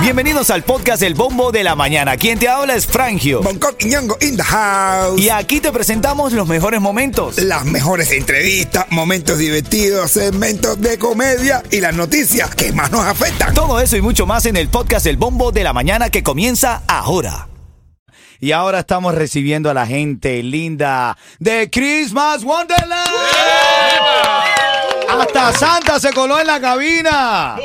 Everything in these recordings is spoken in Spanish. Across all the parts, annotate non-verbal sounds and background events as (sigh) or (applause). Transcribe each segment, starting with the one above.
Bienvenidos al podcast El Bombo de la Mañana. Quien te habla es Frangio. Bangkok y Ñongo in the house. Y aquí te presentamos los mejores momentos. Las mejores entrevistas, momentos divertidos, segmentos de comedia y las noticias que más nos afectan. Todo eso y mucho más en el podcast El Bombo de la Mañana que comienza ahora. Y ahora estamos recibiendo a la gente linda de Christmas Wonderland. Hasta Santa se coló en la cabina.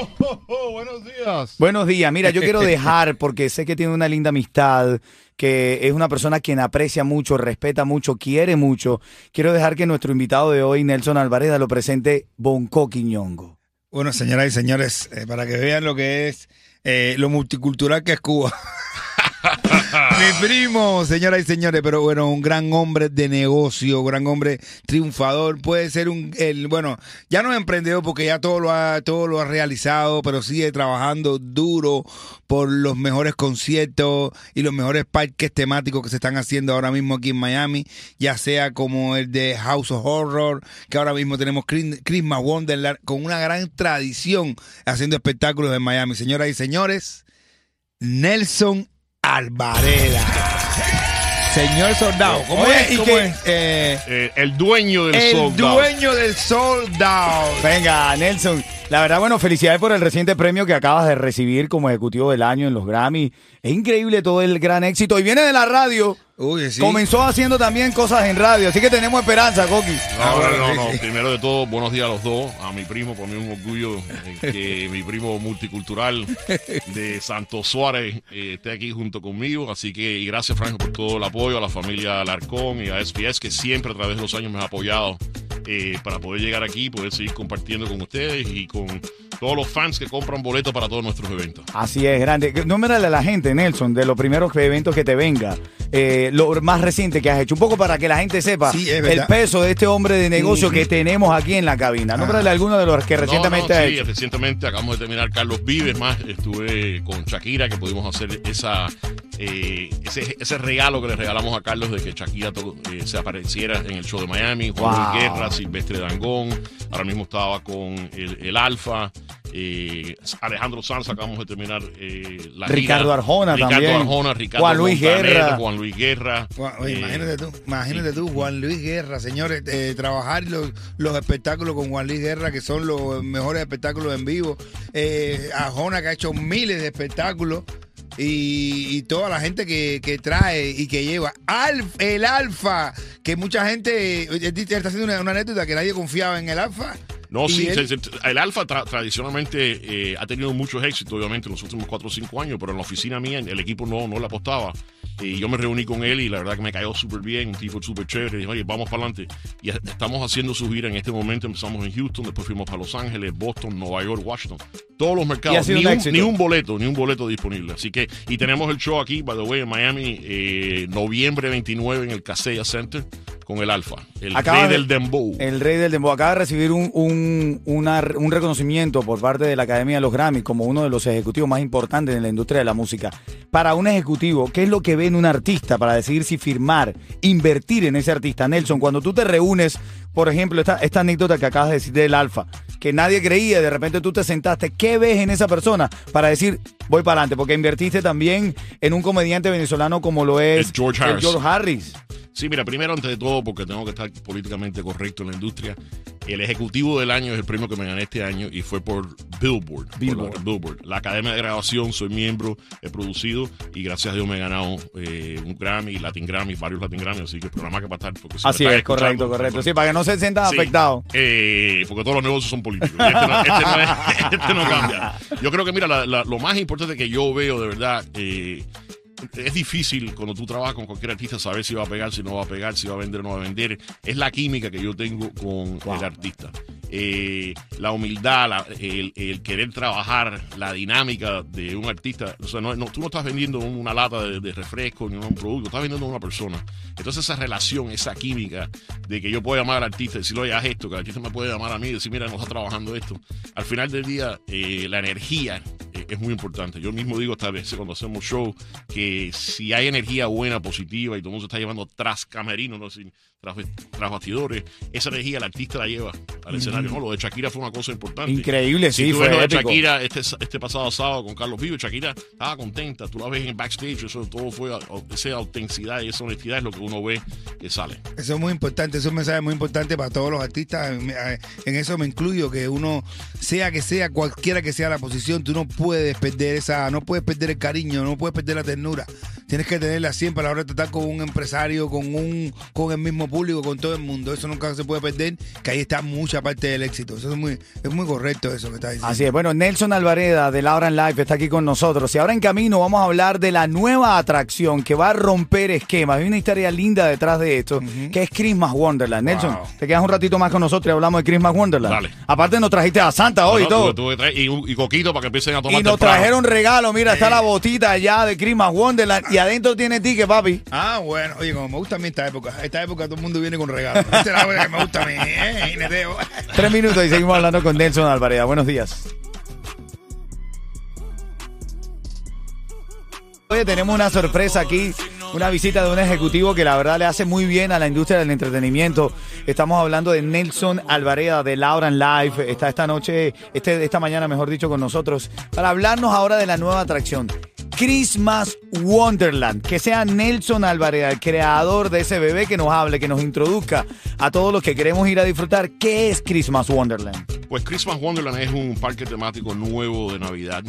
buenos días. Buenos días. Mira, yo quiero (laughs) dejar, porque sé que tiene una linda amistad, que es una persona quien aprecia mucho, respeta mucho, quiere mucho. Quiero dejar que nuestro invitado de hoy, Nelson Alvarez, lo presente Bonco Quiñongo. Bueno, señoras y señores, eh, para que vean lo que es eh, lo multicultural que es Cuba. (laughs) Mi primo, señoras y señores, pero bueno, un gran hombre de negocio, gran hombre triunfador, puede ser un, el, bueno, ya no es emprendedor porque ya todo lo ha, todo lo ha realizado, pero sigue trabajando duro por los mejores conciertos y los mejores parques temáticos que se están haciendo ahora mismo aquí en Miami, ya sea como el de House of Horror, que ahora mismo tenemos Christmas Wonderland, con una gran tradición haciendo espectáculos en Miami. Señoras y señores, Nelson Alvareda. Señor soldado, ¿cómo Oye, es? ¿Y ¿cómo qué? es? Eh, Eh, el dueño del el soldado. dueño del soldado. Venga, Nelson. La verdad, bueno, felicidades por el reciente premio que acabas de recibir como ejecutivo del año en los Grammy. Es increíble todo el gran éxito. Y viene de la radio. Uy, sí. Comenzó haciendo también cosas en radio. Así que tenemos esperanza, Coqui. No, no, no, sí. Primero de todo, buenos días a los dos. A mi primo, por mí es un orgullo eh, que mi primo multicultural de Santo Suárez eh, esté aquí junto conmigo. Así que, y gracias, Franco, por todo el apoyo a la familia Alarcón y a SPS, que siempre a través de los años me ha apoyado eh, para poder llegar aquí, poder seguir compartiendo con ustedes y con todos los fans que compran boletos para todos nuestros eventos. Así es, grande. Número a la gente, Nelson, de los primeros eventos que te venga. Eh, lo más reciente que has hecho. Un poco para que la gente sepa Sí, el peso de este hombre de negocio que tenemos aquí en la cabina. Nómbrale alguno de los que recientemente No, no, has sí, hecho. recientemente acabamos de terminar Carlos Vives, más estuve con Shakira, que pudimos hacer esa eh, ese, ese regalo que le regalamos a Carlos de que Shakira to- eh, se apareciera en el show de Miami, Juan Wow. Guerra, Silvestre Dangón, ahora mismo estaba con el, el Alfa, eh, Alejandro Sanz, acabamos de terminar eh, la Ricardo gira. Arjona Ricardo también. Arjona, Ricardo Juan Luis Guerra. Juan Luis Guerra. Juan- oye, eh, imagínate tú, imagínate tú, Juan Luis Guerra, señores, eh, trabajar los, los espectáculos con Juan Luis Guerra, que son los mejores espectáculos en vivo. Ajona, que ha hecho miles de espectáculos. Y, y toda la gente que, que trae y que lleva. Alf, el Alfa, que mucha gente. él está haciendo una, una anécdota que nadie confiaba en el Alfa. No, sí, él- se- se- el Alfa tra- tradicionalmente eh, ha tenido muchos éxitos, obviamente, en los últimos 4 o 5 años, pero en la oficina mía el equipo no, no le apostaba. Y yo me reuní con él y la verdad que me cayó súper bien, un tipo súper chévere. Dije, oye, vamos para adelante. Y est- estamos haciendo su gira en este momento. Empezamos en Houston, después fuimos para Los Ángeles, Boston, Nueva York, Washington. Todos los mercados. Ni un un, éxito. ni un boleto, ni un boleto disponible. Así que, y tenemos el show aquí, by the way, en Miami, eh, noviembre 29 en el Casella Center con el Alfa, el Acaba rey de- del Dembow. El rey del dembow acaba de recibir un, un, una- un reconocimiento por parte de la Academia de los Grammy como uno de los ejecutivos más importantes en la industria de la música. Para un ejecutivo, ¿qué es lo que ve en un artista para decidir si firmar, invertir en ese artista? Nelson, cuando tú te reúnes, por ejemplo, esta, esta anécdota que acabas de decir del Alfa, que nadie creía, de repente tú te sentaste, ¿qué ves en esa persona para decir, voy para adelante? Porque invertiste también en un comediante venezolano como lo es El George el Harris. George Harris. Sí, mira, primero, antes de todo, porque tengo que estar políticamente correcto en la industria, el ejecutivo del año es el premio que me gané este año y fue por Billboard. por Billboard. la, Billboard. La Academia de Grabación, soy miembro, he producido y gracias a Dios me he ganado eh, un Grammy, Latin Grammy, varios Latin Grammy, así que el programa que para estar. Porque si Así es, correcto, correcto. Sí, para que no se sientan Sí, afectados. eh, porque todos los negocios son políticos. Este no, (laughs) este no es- este no cambia. Yo creo que, mira, la- la- lo más importante que yo veo de verdad. eh, es difícil cuando tú trabajas con cualquier artista saber si va a pegar, si no va a pegar, si va a vender o no va a vender. Es la química que yo tengo con el artista. Eh, la humildad, la- el, el querer trabajar, la dinámica de un artista. O sea, no, no- tú no estás vendiendo una lata de, de refresco ni un producto, estás vendiendo a una persona. Entonces esa relación, esa química de que yo puedo llamar al artista y decirle, oye, haz esto, que el artista me puede llamar a mí y decir, mira, no está trabajando esto. Al final del día, eh, la energía, es muy importante. Yo mismo digo esta vez cuando hacemos show que si hay energía buena, positiva y todo el mundo se está llevando tras camerino, no sin tras, tras bastidores, esa energía el artista la lleva al escenario. ¿no? Lo de Shakira fue una cosa importante. Increíble, Si sí, tú fue ves lo de épico. Shakira este, este pasado sábado con Carlos Vivo, Shakira estaba contenta, tú la ves en backstage, eso todo fue, esa autenticidad y esa honestidad es lo que uno ve que sale. Eso es muy importante, eso es un mensaje muy importante para todos los artistas. En eso me incluyo, que uno, sea que sea, cualquiera que sea la posición, tú no puedes perder esa, no puedes perder el cariño, no puedes perder la ternura. Tienes que tenerla siempre a la hora de tratar con un empresario, con un, con el mismo público, con todo el mundo. Eso nunca se puede perder, que ahí está mucha parte del éxito. Eso es muy, es muy correcto eso que está diciendo. Así es. Bueno, Nelson Alvareda de Laura en Live está aquí con nosotros. Y ahora en camino vamos a hablar de la nueva atracción que va a romper esquemas. Hay una historia linda detrás de esto, que es Christmas Wonderland. Nelson, Wow. te quedas un ratito más con nosotros y hablamos de Christmas Wonderland. Dale. Aparte nos trajiste a Santa hoy y No, todo. y, un- y coquito para que empiecen a tomar Y nos temprano. trajeron regalo, mira, está la botita allá de Christmas Wonderland y adentro tiene ticket, papi. Ah, bueno, oye, como me gusta a mí esta época. Esta época todo el mundo viene con regalos. Esta es la época que me gusta a mí, ¿eh? Tres minutos y seguimos hablando con Nelson Alvareda. Buenos días. Oye, tenemos una sorpresa aquí, una visita de un ejecutivo que la verdad le hace muy bien a la industria del entretenimiento. Estamos hablando de Nelson Alvareda de Laura en Live. Está esta noche, este, esta mañana, mejor dicho, con nosotros para hablarnos ahora de la nueva atracción. Christmas Wonderland, que sea Nelson Alvareda, el creador de ese bebé, que nos hable, que nos introduzca a todos los que queremos ir a disfrutar. ¿Qué es Christmas Wonderland? Pues Christmas Wonderland es un parque temático nuevo de Navidad.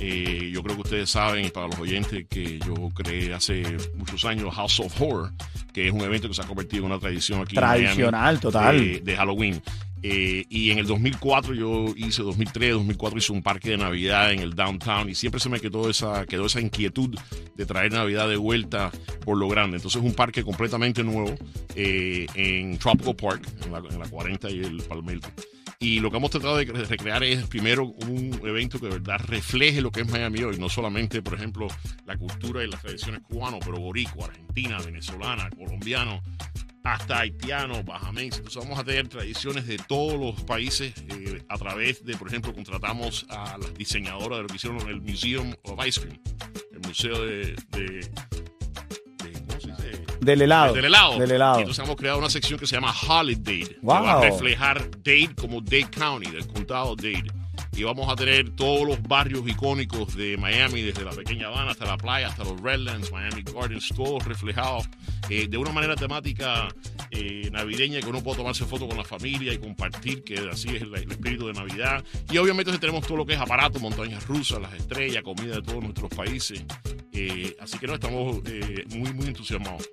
Eh, yo creo que ustedes saben, y para los oyentes, que yo creé hace muchos años House of Horror, que es un evento que se ha convertido en una tradición aquí Tradicional, en Miami, total. De, de Halloween. Eh, y en el 2004 yo hice, 2003, 2004 hice un parque de Navidad en el downtown y siempre se me quedó esa, quedó esa inquietud de traer Navidad de vuelta por lo grande. Entonces es un parque completamente nuevo eh, en Tropical Park, en la, en la 40 y el Palmetto. Y lo que hemos tratado de cre- recrear es primero un evento que de verdad refleje lo que es Miami hoy, no solamente, por ejemplo, la cultura y las tradiciones cubanos, pero boricua, argentina, venezolana, colombiano, hasta haitiano, bajamense. Entonces vamos a tener tradiciones de todos los países eh, a través de, por ejemplo, contratamos a las diseñadoras de lo que hicieron el Museum of Ice Cream, el museo de... de-. Del helado. Del helado. Del helado. Y entonces hemos creado una sección que se llama Holiday. Wow. Que va a reflejar Dade como Dade County, del condado Dade. Y vamos a tener todos los barrios icónicos de Miami, desde la pequeña Habana hasta la playa, hasta los Redlands, Miami Gardens, todos reflejados eh, de una manera temática eh, navideña que uno puede tomarse foto con la familia y compartir, que así es el, espíritu de Navidad. Y obviamente tenemos todo lo que es aparato, montañas rusas, las estrellas, comida de todos nuestros países. Eh, así que no estamos muy, muy entusiasmados.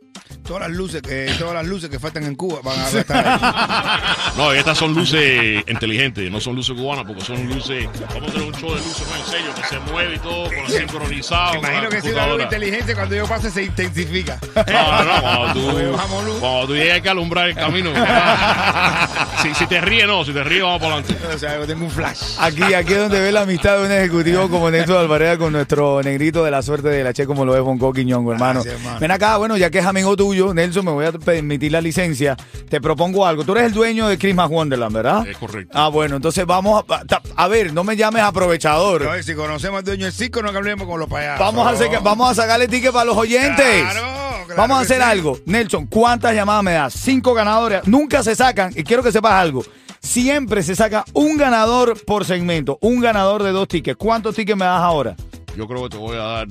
Todas las luces que, todas las luces que faltan en Cuba van a estar ahí. (laughs) No, estas son luces inteligentes, no son luces cubanas, porque son luces. Vamos a tener un show de luces más en serio, que se mueve y todo, con sincronizado. Me con imagino que si una luz inteligente cuando yo pase se intensifica. No, no, no, cuando tú, (laughs) cuando tú llegas hay que alumbrar el camino. (laughs) si, si te ríes, no, si te ríes, vamos para adelante. O sea, yo tengo un flash. Aquí, aquí es donde ve la amistad de un ejecutivo como Nelson Alvareda con nuestro negrito de la suerte de la Che, como lo es Bonco Quiñongo, hermano. Gracias, hermano. Ven acá, bueno, ya que es amigo tuyo, Nelson, me voy a permitir la licencia. Te propongo algo. Tú eres el dueño de Christmas Wonderland, ¿verdad? Es correcto. Ah, bueno, entonces vamos a, a- a ver, no me llames aprovechador. Oye, si conocemos al dueño del circo, no hablemos con los payasos. Vamos a, hacer, vamos a sacarle ticket para los oyentes. Claro, claro vamos a hacer sí. algo. Nelson, ¿cuántas llamadas me das? Cinco ganadores. Nunca se sacan. Y quiero que sepas algo. Siempre se saca un ganador por segmento. Un ganador de dos tickets. ¿Cuántos tickets me das ahora? Yo creo que te voy a dar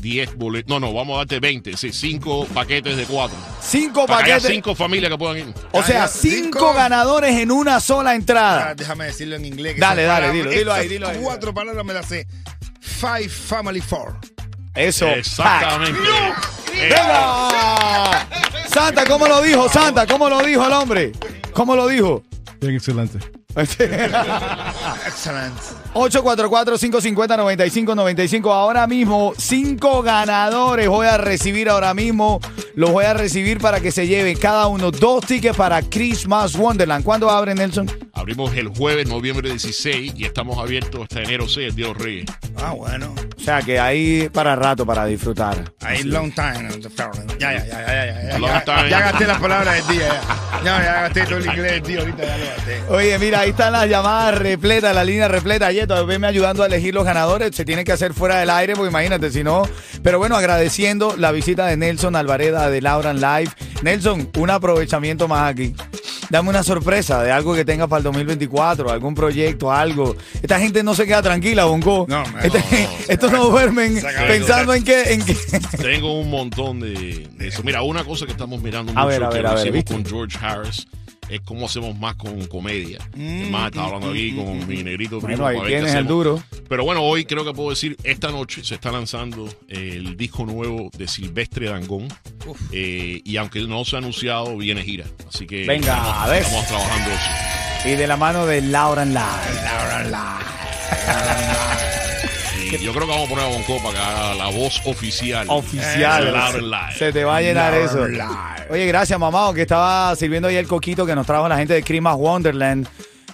10 boletos. No, no, vamos a darte 20. Sí, 5 paquetes de 4. Cinco Para que haya paquetes. 5 familias que puedan ir. O sea, Ah, cinco, cinco. ganadores en una sola Ah, entrada. déjame decirlo en inglés. que Dale, dale, dilo, dilo ahí, dilo ahí. Cuatro palabras me las sé. Five Family Four. Eso. Exactamente. ¡Venga! Santa, ¿cómo lo dijo? Santa, ¿cómo lo dijo el hombre? ¿Cómo lo dijo? Bien, excelente. (laughs) Excellent. 844-550-9595. Ahora mismo, cinco ganadores voy a recibir ahora mismo. Los voy a recibir para que se lleven cada uno dos tickets para Christmas Wonderland. ¿Cuándo abre Nelson? Abrimos el jueves, noviembre 16, y estamos abiertos hasta enero 6, el Día de los Reyes. Ah, bueno. O sea que hay para rato para disfrutar. Ahí long time. Ya, ya, ya, ya, ya. Ya, Long ya, time. ya gasté las palabras del día. Ya, ya, ya gasté todo el inglés del tío. Ahorita ya lo gasté. Oye, mira, ahí están las llamadas repletas, la línea repleta. Yeto, venme ayudando a elegir los ganadores. Se tiene que hacer fuera del aire, porque imagínate, si no. Pero bueno, agradeciendo la visita de Nelson Alvareda de Lauran Live. Nelson, un aprovechamiento más aquí. Dame una sorpresa de algo que tengas para el 2024, algún proyecto, algo. Esta gente no se queda tranquila, Bonco. No, Este- no. estos no duermen pensando en qué, en qué. Tengo un montón de, de eso. Mira, una cosa que estamos mirando A mucho ver, a que ver, lo a ver, hicimos ¿viste? con George Harris es cómo hacemos más con comedia. Mm, más, estaba hablando aquí con mi negrito primo. Bueno, ahí tienes el duro. Pero bueno, hoy creo que puedo decir, esta noche se está lanzando el disco nuevo de Silvestre Dangón. Eh, y aunque no se ha anunciado, viene gira. Así que Venga, estamos, a ver. estamos trabajando eso. Y de la mano de Lauran Live. (laughs) Y yo creo que vamos a poner a Bonco para que haga la voz oficial. Oficial. Lauren Live. Se te va a llenar eso. Live. Oye, gracias, mamá, que estaba sirviendo ahí el coquito que nos trajo la gente de Christmas Wonderland.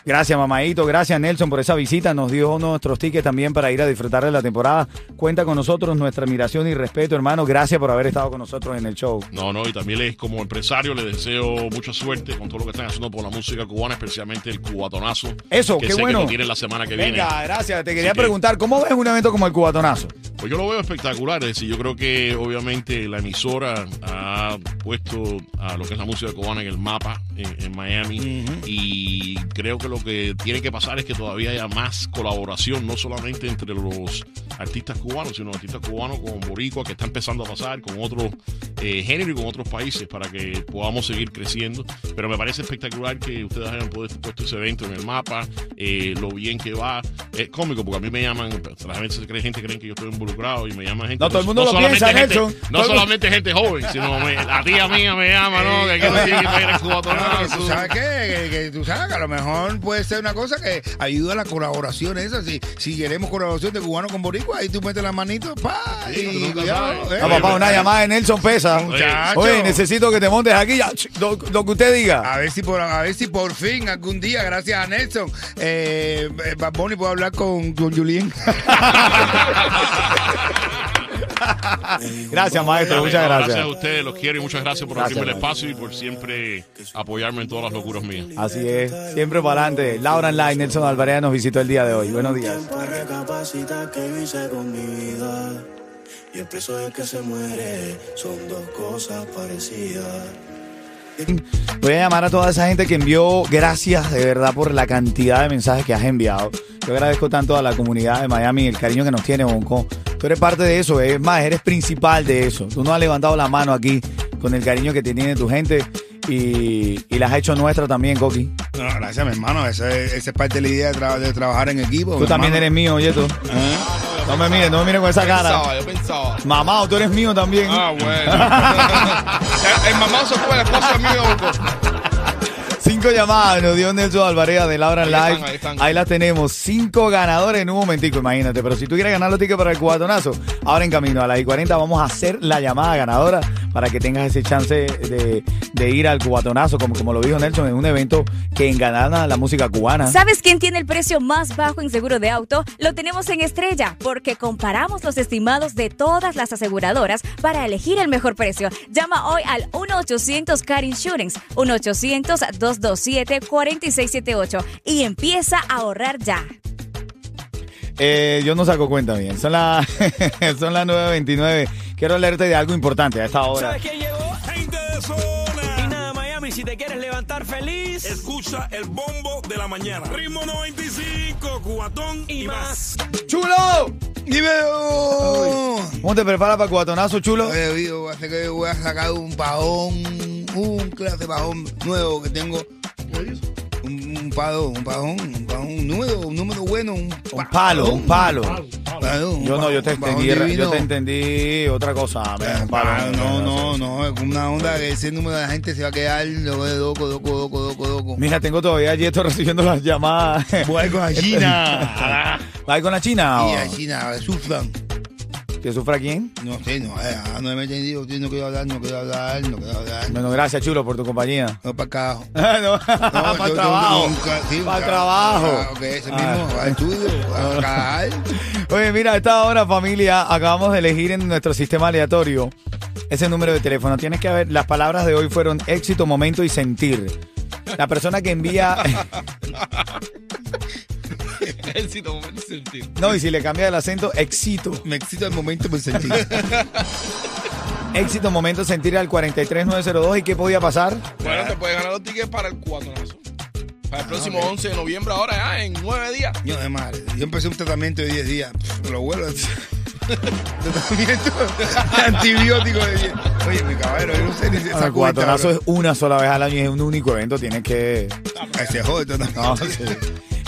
Gracias, mamadito. Gracias, Nelson, por esa visita. Nos dio nuestros tickets también para ir a disfrutar de la temporada. Cuenta con nosotros nuestra admiración y respeto, hermano. Gracias por haber estado con nosotros en el show. No, no, y también les, como empresario le deseo mucha suerte con todo lo que están haciendo por la música cubana, especialmente el cubatonazo. Eso, que qué sé bueno. que lo tienen la semana que viene. Venga, gracias. Te quería Así que- preguntar, ¿cómo ves un evento como el Cubatonazo? Pues yo lo veo espectacular, es decir, yo creo que obviamente la emisora ha puesto a lo que es la música cubana en el mapa en, en Miami y creo que lo que tiene que pasar es que todavía haya más colaboración, no solamente entre los artistas cubanos, sino artistas cubanos con boricua que está empezando a pasar con otros eh, géneros y con otros países para que podamos seguir creciendo. Pero me parece espectacular que ustedes hayan puesto, ese evento en el mapa, eh, lo bien que va. Es cómico porque a mí me llaman, la gente se cree, gente creen que yo estoy involucrado y me llaman gente. No, todo el mundo lo solamente piensa, gente- Nelson. No Todo el solamente gente joven, sino me- la tía mía me llama, ¿no? Que no tiene que a No, ¿Tú sabes qué? Que, que tú sabes que a lo mejor puede ser una cosa que ayuda a la colaboración esa. Si, si queremos colaboración de cubano con boricua, ahí tú metes la manito, pa, Sí, y cuidado, sabes. eh. No, papá, una llamada de Nelson pesa. Muchacho. Oye, necesito que te montes aquí. ya, Lo, lo que usted diga. A ver si por a ver si por fin algún día, gracias a Nelson, eh, eh, Bad Bunny puede hablar con, con Julien. (laughs) Gracias, maestro. Dale, Muchas gracias. Gracias a ustedes, los quiero y muchas gracias por Gracias, abrirme el espacio y por siempre apoyarme en todas las locuras mías. Así es, siempre para adelante. Laura Online, Nelson Alvarez nos visitó el día de hoy. Buenos días. Y el preso del que se muere son dos cosas parecidas. Voy a llamar a toda esa gente que envió gracias de verdad por la cantidad de mensajes que has enviado. Yo agradezco tanto a la comunidad de Miami el cariño que nos tiene, Bonco. Tú eres parte de eso, es más, eres principal de eso. Tú nos has levantado la mano aquí con el cariño que te tiene tu gente y, y la has hecho nuestra también, Coqui. No, gracias, mi hermano. Esa es, esa es parte de la idea de, tra- de trabajar en equipo. Tú también hermano. eres mío, oye tú. ¿Eh? No me mires, no me mires con esa cara. Pensaba, yo pensaba. Mamá, tú eres mío también. Ah, bueno. (laughs) el, el mamazo fue la esposa mío. Cinco llamadas nos dio Nelson Alvarez de Laura Ahí Live. están, ahí están. Ahí las tenemos. Cinco ganadores en un momentico, imagínate. Pero si tú quieres ganar los tickets para el cubatonazo, ahora en camino a las y 40 vamos a hacer la llamada ganadora para que tengas ese chance de, de ir al cubatonazo, como, como lo dijo Nelson, en un evento que engana la música cubana. ¿Sabes quién tiene el precio más bajo en seguro de auto? Lo tenemos en Estrella, porque comparamos los estimados de todas las aseguradoras para elegir el mejor precio. Llama hoy al 1-800-CAR Insurance, 1-800-227-4678 y empieza a ahorrar ya. Eh, yo no saco cuenta bien. (laughs) Son las son las 9.29. Quiero leerte de algo importante a esta hora. ¿Sabes quién llegó? Gente de zona. Y nada, Miami, si te quieres levantar feliz, escucha el bombo de la mañana. Ritmo 95, cubatón y, más. ¡Chulo! ¡Dímelo! ¿Cómo te preparas para el cubatonazo, chulo? Oye, Vivo, hace que voy a sacar un pajón, un clase de pajón nuevo que tengo. Un, un pado, un pajón, un pajón, un número, un número bueno, un, Un palo, un palo. Yo no, yo te entendí, yo te entendí otra cosa. Ah, no, no, no, es una onda que ese número de la gente se va a quedar loco, loco, loco, loco, loco. Mira, tengo todavía allí estoy recibiendo las llamadas. Voy con la (laughs) China. ¿Va a ir con la China? Y la China, sufran. ¿Que sufra quién? No sé, no, eh, ah, no me he entendido. No quiero hablar, no quiero hablar, no quiero hablar. Bueno, gracias, chulo, por tu compañía. No, para (laughs) acá. no, (laughs) para el trabajo. sí, para el ah, trabajo. ah, ok, ese mismo, al estudio, a trabajar. Oye, mira, a esta hora, familia, acabamos de elegir en nuestro sistema aleatorio ese número de teléfono. Tienes que ver, las palabras de hoy fueron éxito, momento y sentir. La persona que envía. (laughs) Éxito, momento y sentir. No, y si le cambia el acento, éxito. Me excita el momento por sentir. (laughs) Éxito, momento, sentir al 43902. ¿Y qué podía pasar? Bueno, te puedes ganar los tickets para el cuatonazo. Para el próximo 11 de noviembre, ahora ya, en nueve días. Yo, de madre, yo empecé un tratamiento de 10 días. Pff, lo vuelvo a (laughs) (laughs) Tratamiento antibiótico de 10. Oye, mi caballero, yo no sé ni si esa El cuatonazo es una sola vez al año y es un único evento. Tienes que. Ay, se jode tratamiento. No, sí.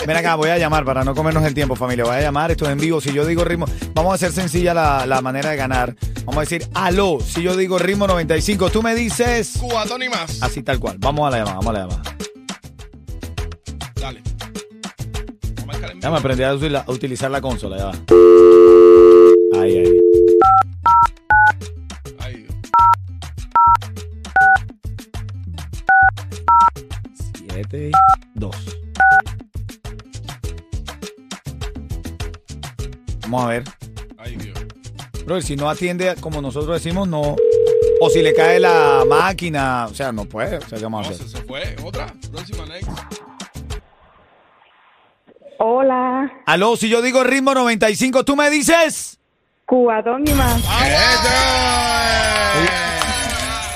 Ven acá, voy a llamar para no comernos el tiempo, familia. Voy a llamar, esto es en vivo. Si yo digo ritmo, vamos a hacer sencilla la, la manera de ganar. Vamos a decir, aló, si yo digo ritmo 95, tú me dices. Cubatón y más. Así tal cual. Vamos a la llamada, vamos a la llamada. Dale. Vamos a Ya me aprendí a, util- a utilizar la consola, ya va. Ahí, ahí. Siete, Vamos a ver. Ay, Dios. Bro, si no atiende como nosotros decimos, no. O si le cae la máquina, o sea, no puede. O sea, ¿qué vamos a No, hacer? se, se fue. Otra. Próxima, next. Hola, Aló, si yo digo ritmo 95, tú me dices. Cubatón y más.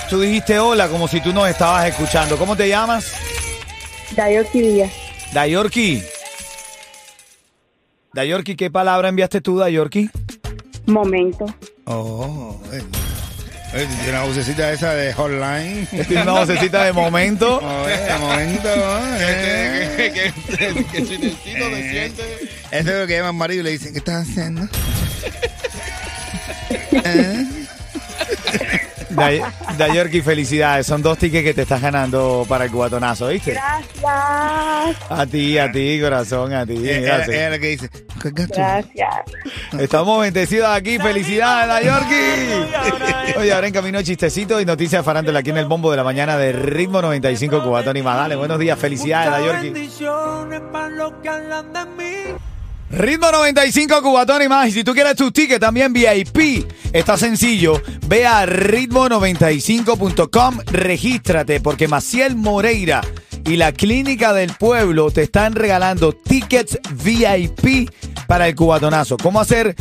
Tú dijiste hola como si tú nos estabas escuchando. ¿Cómo te llamas? Dayoki Díaz. Dayorki. Dayorki, ¿qué palabra enviaste tú, Dayorki? Momento. Oh, eh. Eh, tiene una vocecita esa de hotline. (laughs) Tiene una vocecita de momento. (laughs) Oh, eh, momento. eh. (laughs) Que, que, que, que si necesito te sientes. Eso es lo que llaman marido y le dicen, ¿qué estás haciendo? ¿Eh? Day- Dayorki, felicidades. Son dos tickets que te estás ganando para el cubatonazo, ¿viste? Gracias. A ti, a ti, corazón, a ti. Ella, Gracias. la que dice. Gracias. Estamos bendecidos aquí. ¡Felicidades, Dayorki! Oye, ahora en camino chistecito y noticias de farándula aquí en el bombo de la mañana de Ritmo 95 Cubatón y más. Dale, buenos días. Felicidades, Dayorki. Ritmo 95 Cubatón y más. Y si tú quieres tus tickets también VIP, está sencillo. Ve a ritmo95.com, regístrate porque Maciel Moreira y la Clínica del Pueblo te están regalando tickets VIP para el cubatonazo. ¿Cómo hacer?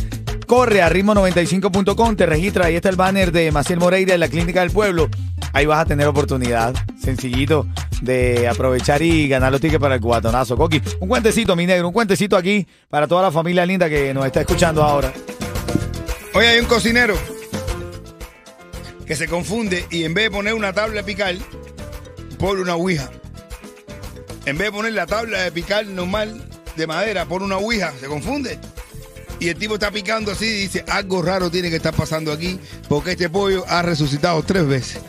Corre a ritmo95.com, te registra, ahí está el banner de Maciel Moreira y la Clínica del Pueblo. Ahí vas a tener oportunidad, sencillito, de aprovechar y ganar los tickets para el cubatonazo. Coqui, un cuentecito, mi negro, un cuentecito aquí para toda la familia linda que nos está escuchando ahora. Hoy hay un cocinero que se confunde y en vez de poner una tabla de picar, pone una ouija. En vez de poner la tabla de picar normal de madera, pone una ouija, se confunde. Y el tipo está picando así y dice, algo raro tiene que estar pasando aquí porque este pollo ha resucitado tres veces.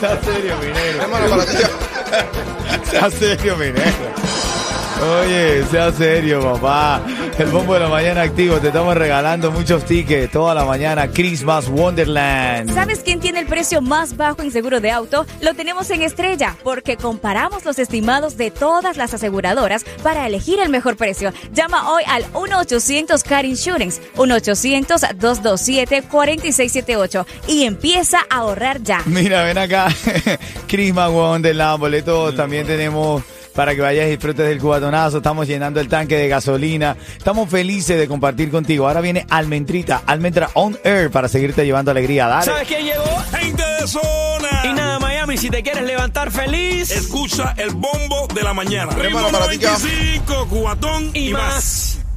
Sea serio, mi negro. Hermano, para ti. Sea serio, mi negro. Oye, sea serio, papá. El bombo de la mañana activo. Te estamos regalando muchos tickets toda la mañana. Christmas Wonderland. ¿Sabes quién tiene el precio más bajo en seguro de auto? Lo tenemos en Estrella, porque comparamos los estimados de todas las aseguradoras para elegir el mejor precio. Llama hoy al 1-800-CAR Insurance, 1-800-227-4678 y empieza a ahorrar ya. Mira, ven acá. (laughs) Christmas Wonderland, boletos. También tenemos para que vayas y disfrutes del cubatonazo. Estamos llenando el tanque de gasolina. Estamos felices de compartir contigo. Ahora viene Almentrita, Almendra On Air para seguirte llevando alegría. Dale. ¿Sabes quién llegó? Gente de zona. Y nada, Miami, si te quieres levantar feliz Escucha el bombo de la mañana. Ritmo para ti, ¿qué? 95, cubatón y, y más. más.